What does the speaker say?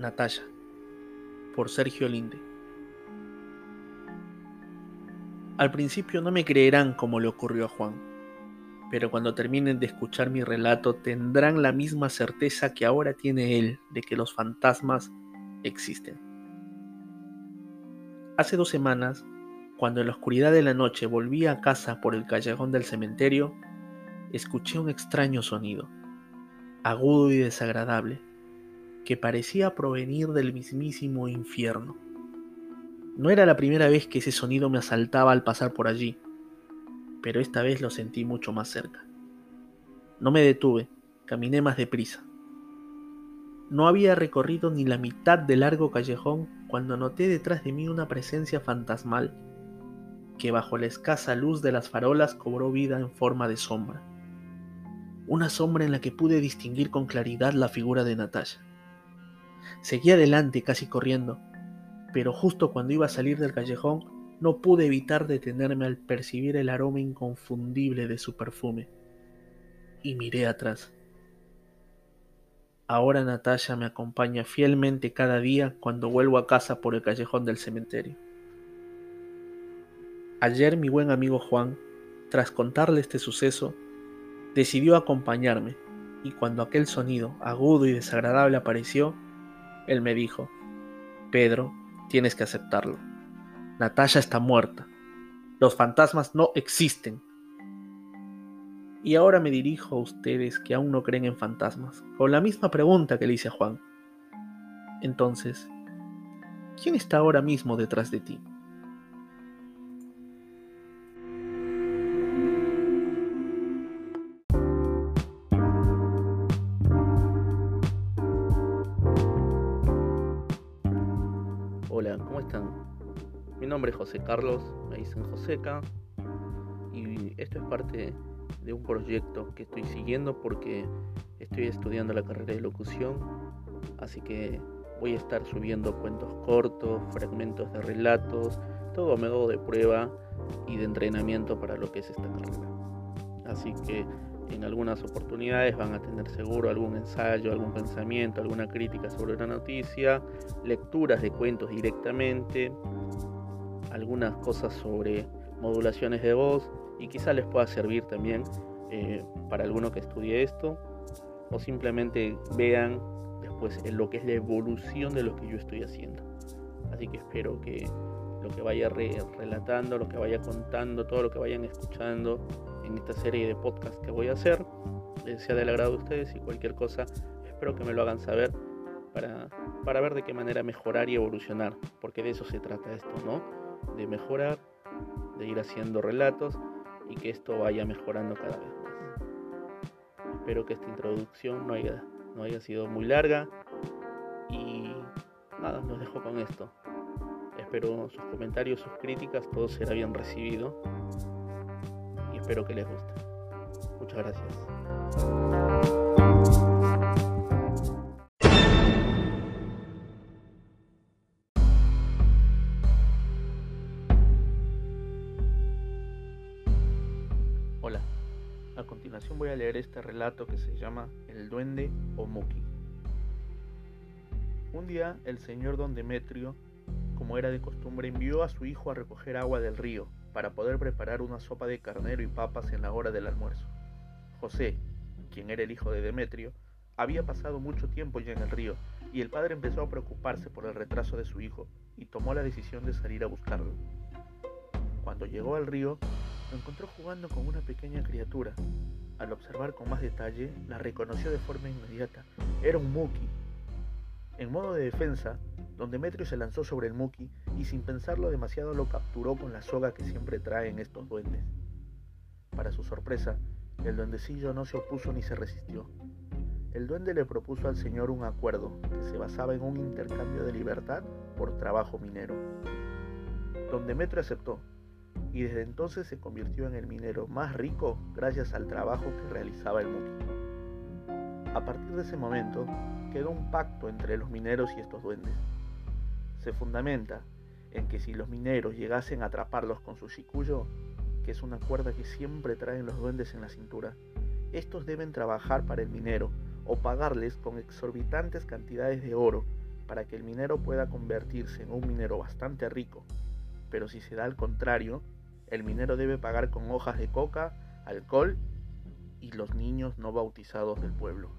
Natalia, por Sergio Linde. Al principio no me creerán como le ocurrió a Juan, pero cuando terminen de escuchar mi relato tendrán la misma certeza que ahora tiene él de que los fantasmas existen. Hace dos semanas, cuando en la oscuridad de la noche volví a casa por el callejón del cementerio, escuché un extraño sonido, agudo y desagradable que parecía provenir del mismísimo infierno. No era la primera vez que ese sonido me asaltaba al pasar por allí, pero esta vez lo sentí mucho más cerca. No me detuve, caminé más deprisa. No había recorrido ni la mitad del largo callejón cuando noté detrás de mí una presencia fantasmal que bajo la escasa luz de las farolas cobró vida en forma de sombra. Una sombra en la que pude distinguir con claridad la figura de Natasha. Seguí adelante casi corriendo, pero justo cuando iba a salir del callejón no pude evitar detenerme al percibir el aroma inconfundible de su perfume. Y miré atrás. Ahora Natalia me acompaña fielmente cada día cuando vuelvo a casa por el callejón del cementerio. Ayer mi buen amigo Juan, tras contarle este suceso, decidió acompañarme y cuando aquel sonido agudo y desagradable apareció, él me dijo, Pedro, tienes que aceptarlo. Natalia está muerta. Los fantasmas no existen. Y ahora me dirijo a ustedes que aún no creen en fantasmas, con la misma pregunta que le hice a Juan. Entonces, ¿quién está ahora mismo detrás de ti? Hola, ¿cómo están? Mi nombre es José Carlos, me dicen Joseca y esto es parte de un proyecto que estoy siguiendo porque estoy estudiando la carrera de locución, así que voy a estar subiendo cuentos cortos, fragmentos de relatos, todo a modo de prueba y de entrenamiento para lo que es esta carrera. Así que en algunas oportunidades van a tener seguro algún ensayo, algún pensamiento, alguna crítica sobre una noticia, lecturas de cuentos directamente, algunas cosas sobre modulaciones de voz y quizá les pueda servir también eh, para alguno que estudie esto o simplemente vean después lo que es la evolución de lo que yo estoy haciendo. Así que espero que lo que vaya relatando, lo que vaya contando, todo lo que vayan escuchando en esta serie de podcast que voy a hacer eh, sea del agrado de ustedes y cualquier cosa espero que me lo hagan saber para, para ver de qué manera mejorar y evolucionar, porque de eso se trata esto, ¿no? De mejorar, de ir haciendo relatos y que esto vaya mejorando cada vez más. Espero que esta introducción no haya, no haya sido muy larga y nada, los dejo con esto. Espero sus comentarios, sus críticas, todo será bien recibido espero que les guste. Muchas gracias. Hola, a continuación voy a leer este relato que se llama El duende o Muki. Un día el señor don Demetrio, como era de costumbre, envió a su hijo a recoger agua del río para poder preparar una sopa de carnero y papas en la hora del almuerzo. José, quien era el hijo de Demetrio, había pasado mucho tiempo ya en el río, y el padre empezó a preocuparse por el retraso de su hijo y tomó la decisión de salir a buscarlo. Cuando llegó al río, lo encontró jugando con una pequeña criatura. Al observar con más detalle, la reconoció de forma inmediata. Era un muki. En modo de defensa, don Demetrio se lanzó sobre el muki y sin pensarlo demasiado lo capturó con la soga que siempre traen estos duendes. Para su sorpresa, el duendecillo no se opuso ni se resistió. El duende le propuso al señor un acuerdo que se basaba en un intercambio de libertad por trabajo minero. Don Demetrio aceptó y desde entonces se convirtió en el minero más rico gracias al trabajo que realizaba el muki. A partir de ese momento quedó un pacto entre los mineros y estos duendes se fundamenta en que si los mineros llegasen a atraparlos con su chicuyo, que es una cuerda que siempre traen los duendes en la cintura, estos deben trabajar para el minero o pagarles con exorbitantes cantidades de oro para que el minero pueda convertirse en un minero bastante rico. Pero si se da al contrario, el minero debe pagar con hojas de coca, alcohol y los niños no bautizados del pueblo.